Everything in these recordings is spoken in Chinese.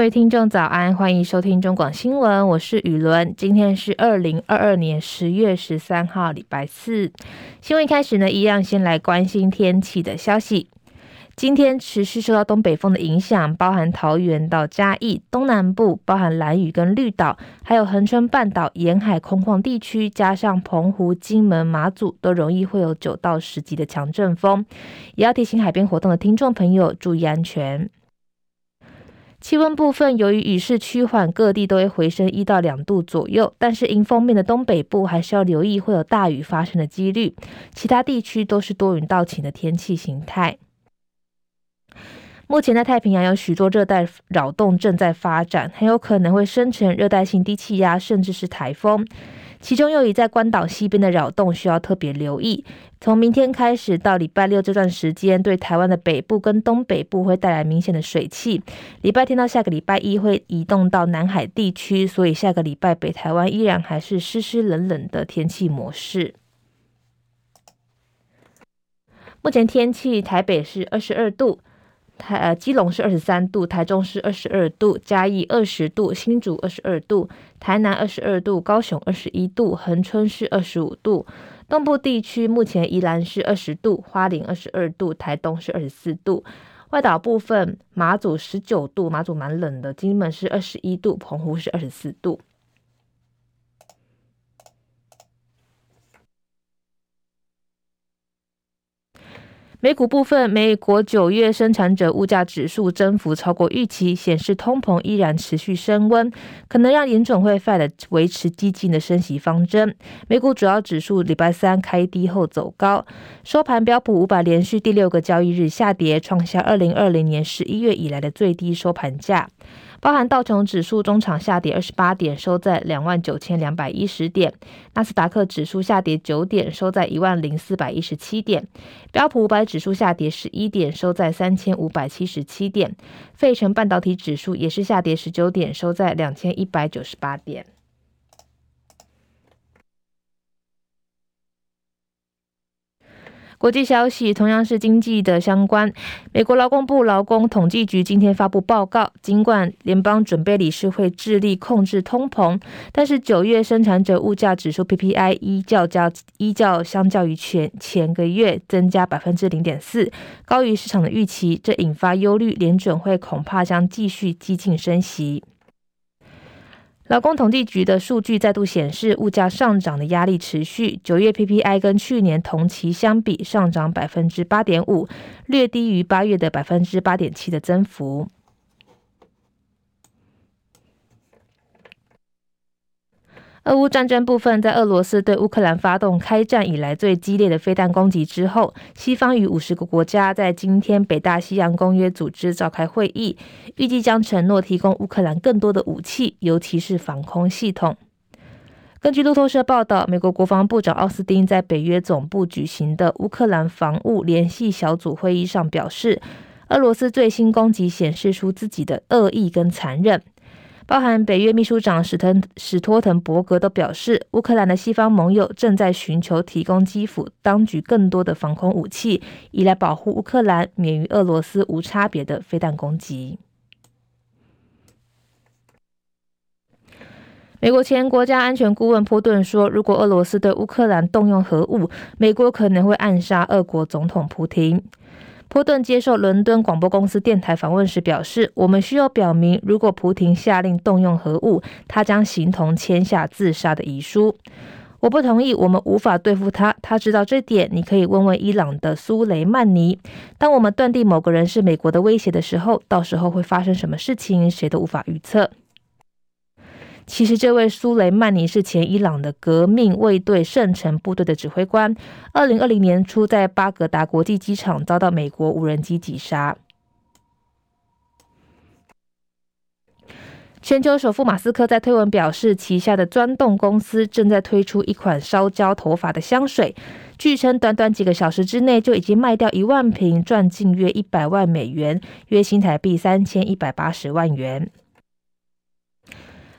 各位听众早安，欢迎收听中广新闻，我是雨伦。今天是二零二二年十月十三号，礼拜四。新闻开始呢，一样先来关心天气的消息。今天持续受到东北风的影响，包含桃园到嘉义东南部，包含兰屿跟绿岛，还有恒春半岛沿海空旷地区，加上澎湖、金门、马祖，都容易会有九到十级的强阵风，也要提醒海边活动的听众朋友注意安全。气温部分，由于雨势趋缓，各地都会回升一到两度左右。但是迎风面的东北部还是要留意会有大雨发生的几率。其他地区都是多云到晴的天气形态。目前在太平洋有许多热带扰动正在发展，很有可能会生成热带性低气压，甚至是台风。其中又以在关岛西边的扰动需要特别留意。从明天开始到礼拜六这段时间，对台湾的北部跟东北部会带来明显的水汽。礼拜天到下个礼拜一会移动到南海地区，所以下个礼拜北台湾依然还是湿湿冷冷的天气模式。目前天气，台北是二十二度。台呃，基隆是二十三度，台中是二十二度，嘉义二十度，新竹二十二度，台南二十二度，高雄二十一度，恒春是二十五度。东部地区目前宜兰是二十度，花莲二十二度，台东是二十四度。外岛部分，马祖十九度，马祖蛮冷的，金门是二十一度，澎湖是二十四度。美股部分，美国九月生产者物价指数增幅超过预期，显示通膨依然持续升温，可能让联准会 Fed 维持激进的升息方针。美股主要指数礼拜三开低后走高，收盘标普五百连续第六个交易日下跌，创下二零二零年十一月以来的最低收盘价。包含道琼指数中场下跌二十八点，收在两万九千两百一十点；纳斯达克指数下跌九点，收在一万零四百一十七点；标普五百指数下跌十一点，收在三千五百七十七点；费城半导体指数也是下跌十九点，收在两千一百九十八点。国际消息同样是经济的相关。美国劳工部劳工统计局今天发布报告，尽管联邦准备理事会致力控制通膨，但是九月生产者物价指数 PPI 依较较依较相较于前前个月增加百分之零点四，高于市场的预期，这引发忧虑，联准会恐怕将继续激进升息。劳工统计局的数据再度显示，物价上涨的压力持续。九月 PPI 跟去年同期相比上涨百分之八点五，略低于八月的百分之八点七的增幅。俄乌战争部分，在俄罗斯对乌克兰发动开战以来最激烈的飞弹攻击之后，西方与五十个国家在今天北大西洋公约组织召开会议，预计将承诺提供乌克兰更多的武器，尤其是防空系统。根据路透社报道，美国国防部长奥斯汀在北约总部举行的乌克兰防务联系小组会议上表示，俄罗斯最新攻击显示出自己的恶意跟残忍。包含北约秘书长史滕史托滕伯格都表示，乌克兰的西方盟友正在寻求提供基辅当局更多的防空武器，以来保护乌克兰免于俄罗斯无差别的飞弹攻击。美国前国家安全顾问波顿说，如果俄罗斯对乌克兰动用核武，美国可能会暗杀俄国总统普丁。波顿接受伦敦广播公司电台访问时表示：“我们需要表明，如果普丁下令动用核武，他将形同签下自杀的遗书。我不同意，我们无法对付他。他知道这点。你可以问问伊朗的苏雷曼尼。当我们断定某个人是美国的威胁的时候，到时候会发生什么事情，谁都无法预测。”其实，这位苏雷曼尼是前伊朗的革命卫队圣城部队的指挥官。二零二零年初，在巴格达国际机场遭到美国无人机击杀。全球首富马斯克在推文表示，旗下的钻洞公司正在推出一款烧焦头发的香水，据称短短几个小时之内就已经卖掉一万瓶，赚进约一百万美元，约新台币三千一百八十万元。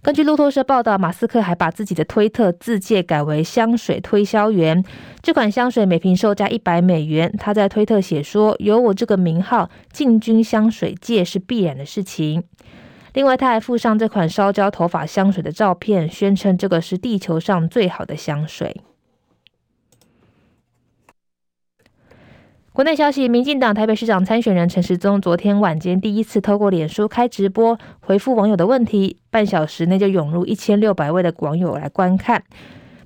根据路透社报道，马斯克还把自己的推特自介改为香水推销员。这款香水每瓶售价一百美元。他在推特写说：“有我这个名号，进军香水界是必然的事情。”另外，他还附上这款烧焦头发香水的照片，宣称这个是地球上最好的香水。国内消息：民进党台北市长参选人陈时中昨天晚间第一次透过脸书开直播回复网友的问题，半小时内就涌入一千六百位的网友来观看。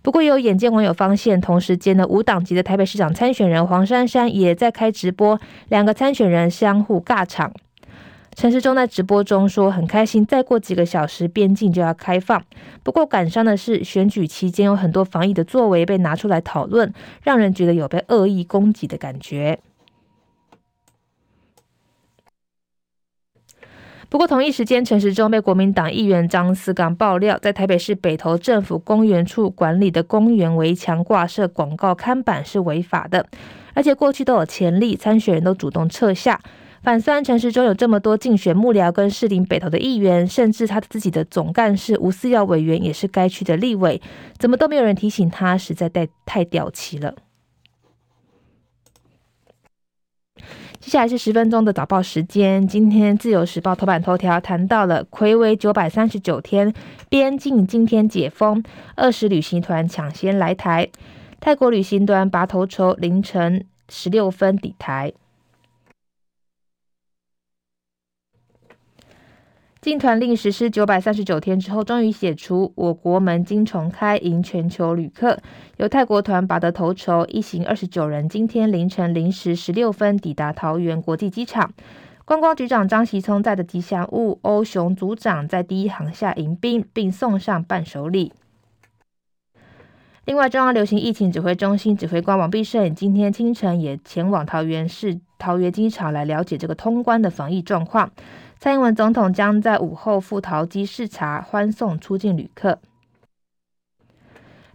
不过，有眼见网友发现，同时间的无党籍的台北市长参选人黄珊珊也在开直播，两个参选人相互尬场。陈时中在直播中说：“很开心，再过几个小时边境就要开放。不过，感伤的是，选举期间有很多防疫的作为被拿出来讨论，让人觉得有被恶意攻击的感觉。”不过，同一时间，陈时中被国民党议员张思刚爆料，在台北市北投政府公园处管理的公园围墙挂设广告看板是违法的，而且过去都有前例，参选人都主动撤下。反酸陈时中有这么多竞选幕僚跟士林北投的议员，甚至他自己的总干事吴思耀委员也是该区的立委，怎么都没有人提醒他，实在太太掉漆了。接下来是十分钟的早报时间。今天《自由时报》头版头条谈到了魁违九百三十九天，边境今天解封，二十旅行团抢先来台。泰国旅行团拔头筹，凌晨十六分抵台。禁团令实施九百三十九天之后，终于解除，我国门津重开，迎全球旅客。由泰国团拔得头筹，一行二十九人，今天凌晨零时十六分抵达桃园国际机场。观光局长张锡聪在的吉祥物欧熊组长在第一航厦迎宾，并送上伴手礼。另外，中央流行疫情指挥中心指挥官王必胜今天清晨也前往桃园市桃园机场来了解这个通关的防疫状况。蔡英文总统将在午后赴桃机视察，欢送出境旅客。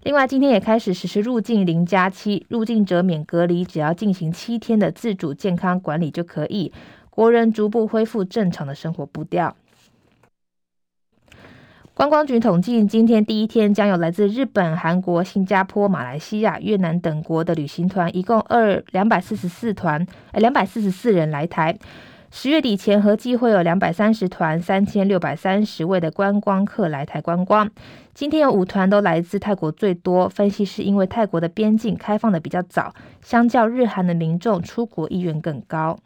另外，今天也开始实施入境零加七，入境者免隔离，只要进行七天的自主健康管理就可以。国人逐步恢复正常的生活步调。观光局统计，今天第一天将有来自日本、韩国、新加坡、马来西亚、越南等国的旅行团，一共二两百四十四团，呃，两百四十四人来台。十月底前，合计会有两百三十团、三千六百三十位的观光客来台观光。今天有五团都来自泰国最多，分析是因为泰国的边境开放的比较早，相较日韩的民众出国意愿更高。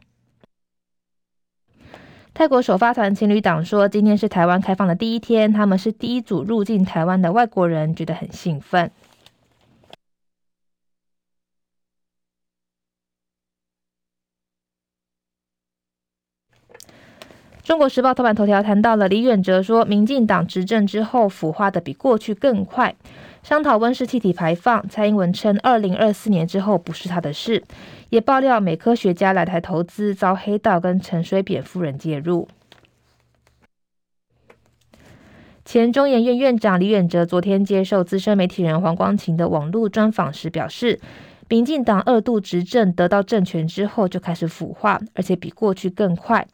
泰国首发团情侣档说，今天是台湾开放的第一天，他们是第一组入境台湾的外国人，觉得很兴奋。中国时报头版头条谈到了李远哲说，民进党执政之后腐化的比过去更快，商讨温室气体排放。蔡英文称，二零二四年之后不是他的事，也爆料美科学家来台投资遭黑道跟陈水扁夫人介入。前中研院院长李远哲昨天接受资深媒体人黄光芹的网络专访时表示，民进党二度执政得到政权之后就开始腐化，而且比过去更快。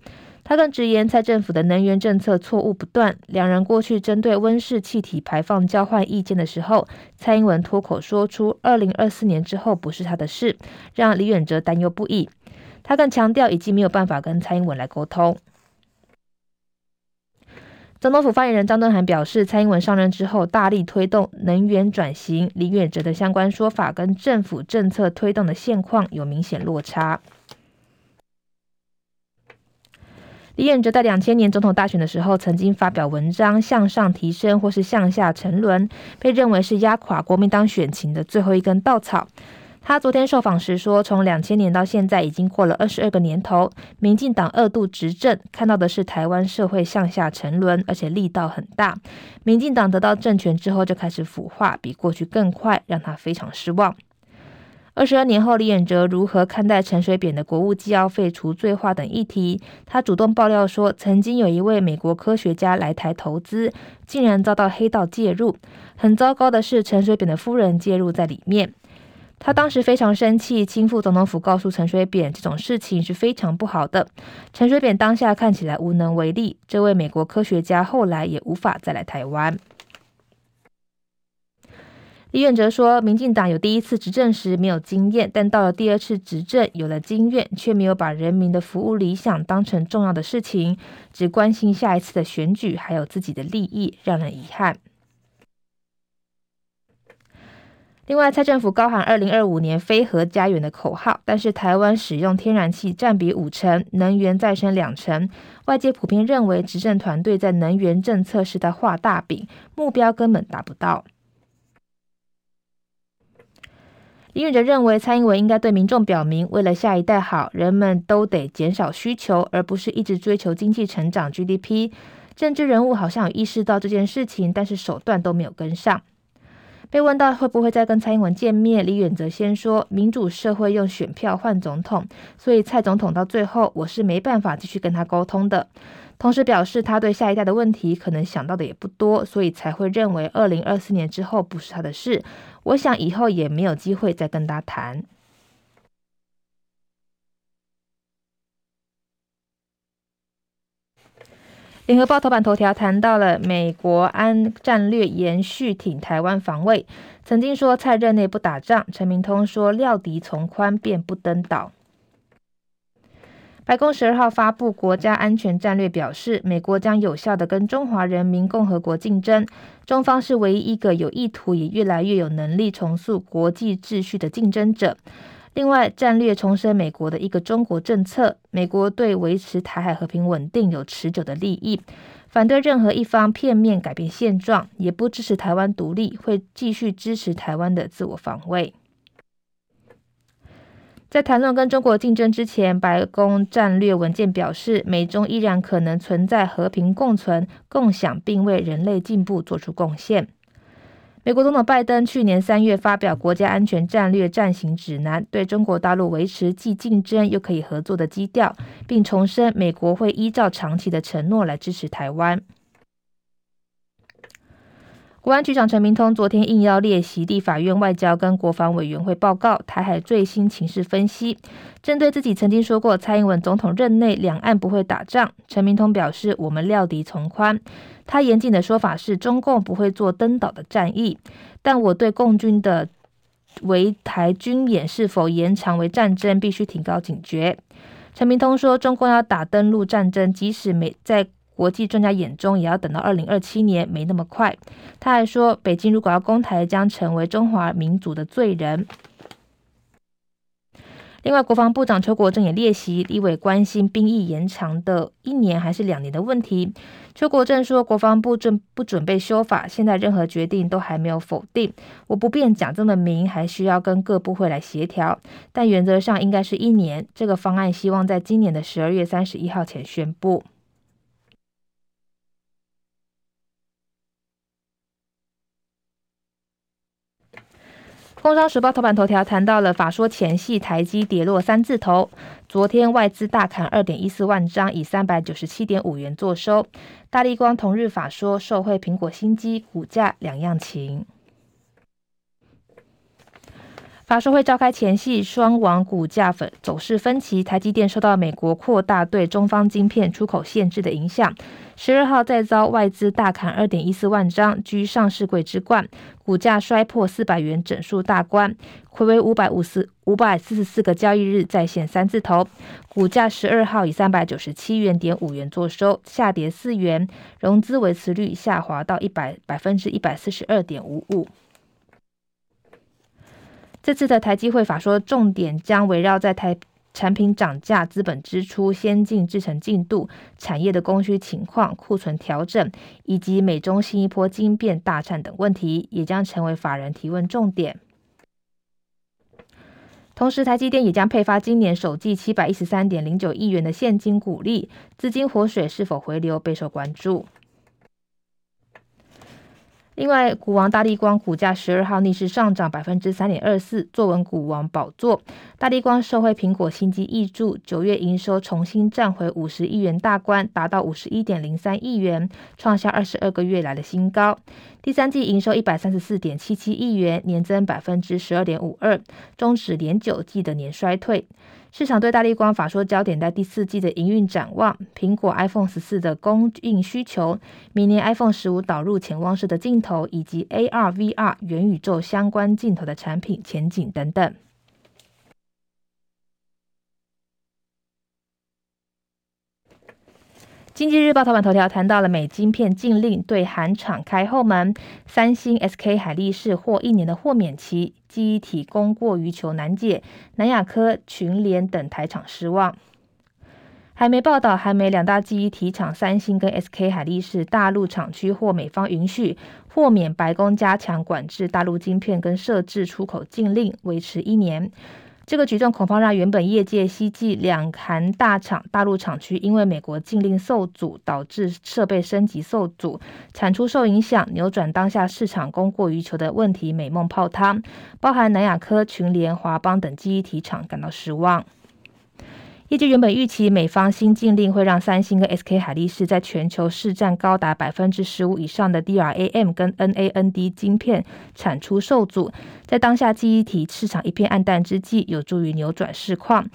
他更直言，蔡政府的能源政策错误不断。两人过去针对温室气体排放交换意见的时候，蔡英文脱口说出“二零二四年之后不是他的事”，让李远哲担忧不已。他更强调，已经没有办法跟蔡英文来沟通。总统府发言人张敦涵表示，蔡英文上任之后大力推动能源转型，李远哲的相关说法跟政府政策推动的现况有明显落差。李远哲在两千年总统大选的时候，曾经发表文章向上提升或是向下沉沦，被认为是压垮国民党选情的最后一根稻草。他昨天受访时说，从两千年到现在已经过了二十二个年头，民进党二度执政，看到的是台湾社会向下沉沦，而且力道很大。民进党得到政权之后就开始腐化，比过去更快，让他非常失望。二十二年后，李远哲如何看待陈水扁的国务机要费除罪化等议题？他主动爆料说，曾经有一位美国科学家来台投资，竟然遭到黑道介入。很糟糕的是，陈水扁的夫人介入在里面。他当时非常生气，亲赴总统府告诉陈水扁，这种事情是非常不好的。陈水扁当下看起来无能为力。这位美国科学家后来也无法再来台湾。李远哲说，民进党有第一次执政时没有经验，但到了第二次执政有了经验，却没有把人民的服务理想当成重要的事情，只关心下一次的选举还有自己的利益，让人遗憾。另外，蔡政府高喊二零二五年非核家园的口号，但是台湾使用天然气占比五成，能源再生两成，外界普遍认为执政团队在能源政策是在画大饼，目标根本达不到。李远哲认为，蔡英文应该对民众表明，为了下一代好，人们都得减少需求，而不是一直追求经济成长 GDP。政治人物好像有意识到这件事情，但是手段都没有跟上。被问到会不会再跟蔡英文见面，李远哲先说：“民主社会用选票换总统，所以蔡总统到最后，我是没办法继续跟他沟通的。”同时表示，他对下一代的问题可能想到的也不多，所以才会认为二零二四年之后不是他的事。我想以后也没有机会再跟他谈。联合报头版头条谈到了美国安战略延续挺台湾防卫，曾经说蔡任内不打仗，陈明通说料敌从宽便不登岛。白宫十二号发布国家安全战略，表示美国将有效地跟中华人民共和国竞争，中方是唯一一个有意图也越来越有能力重塑国际秩序的竞争者。另外，战略重申美国的一个中国政策，美国对维持台海和平稳定有持久的利益，反对任何一方片面改变现状，也不支持台湾独立，会继续支持台湾的自我防卫。在谈论跟中国竞争之前，白宫战略文件表示，美中依然可能存在和平共存、共享，并为人类进步做出贡献。美国总统拜登去年三月发表国家安全战略暂行指南，对中国大陆维持既竞争又可以合作的基调，并重申美国会依照长期的承诺来支持台湾。国安局长陈明通昨天应邀列席立法院外交跟国防委员会报告台海最新情势分析。针对自己曾经说过蔡英文总统任内两岸不会打仗，陈明通表示我们料敌从宽。他严谨的说法是中共不会做登岛的战役，但我对共军的围台军演是否延长为战争必须提高警觉。陈明通说，中共要打登陆战争，即使没在。国际专家眼中，也要等到二零二七年，没那么快。他还说，北京如果要攻台，将成为中华民族的罪人。另外，国防部长邱国正也列席，立委关心兵役延长的一年还是两年的问题。邱国正说，国防部正不准备修法，现在任何决定都还没有否定。我不便讲这么明，还需要跟各部会来协调，但原则上应该是一年。这个方案希望在今年的十二月三十一号前宣布。工商时报头版头条谈到了法说前戏，台积跌落三字头。昨天外资大砍二点一四万张，以三百九十七点五元作收。大力光同日法说，受惠苹果新机，股价两样情。法说会召开前夕，双王股价分走势分歧。台积电受到美国扩大对中方晶片出口限制的影响，十二号再遭外资大砍二点一四万张，居上市柜之冠，股价摔破四百元整数大关，睽违五百五十五百四十四个交易日再现三字头，股价十二号以三百九十七元点五元作收，下跌四元，融资维持率下滑到一百百分之一百四十二点五五。这次的台积会法说重点将围绕在台产品涨价、资本支出、先进制程进度、产业的供需情况、库存调整，以及美中新一波晶变大战等问题，也将成为法人提问重点。同时，台积电也将配发今年首季七百一十三点零九亿元的现金股利，资金活水是否回流备受关注。另外，股王大立光股价十二号逆势上涨百分之三点二四，坐稳股王宝座。大立光受惠苹果新机挹注，九月营收重新站回五十亿元大关，达到五十一点零三亿元，创下二十二个月来的新高。第三季营收一百三十四点七七亿元，年增百分之十二点五二，终止连九季的年衰退。市场对大立光法说焦点在第四季的营运展望、苹果 iPhone 十四的供应需求、明年 iPhone 十五导入潜望式的镜头，以及 AR、VR 元宇宙相关镜头的产品前景等等。经济日报头版头条谈到了美晶片禁令对韩厂开后门，三星、SK 海力士获一年的豁免期，记忆体供过于求难解，南亚科、群联等台厂失望。还媒报道，韩媒两大记忆体厂三星跟 SK 海力士大陆厂区获美方允许豁免白宫加强管制大陆晶片跟设置出口禁令，维持一年。这个举动恐怕让原本业界希冀两韩大厂大陆厂区因为美国禁令受阻，导致设备升级受阻、产出受影响，扭转当下市场供过于求的问题美梦泡汤。包含南亚科、群联、华邦等记忆体厂感到失望。业界原本预期美方新禁令会让三星跟 SK 海力士在全球市占高达百分之十五以上的 DRAM 跟 NAND 晶片产出受阻，在当下记忆体市场一片暗淡之际，有助于扭转市况。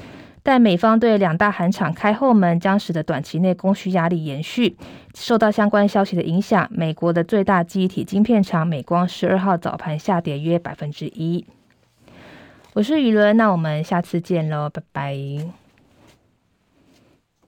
但美方对两大韩厂开后门，将使得短期内供需压力延续。受到相关消息的影响，美国的最大记忆体晶片厂美光十二号早盘下跌约百分之一。我是雨伦，那我们下次见喽，拜拜。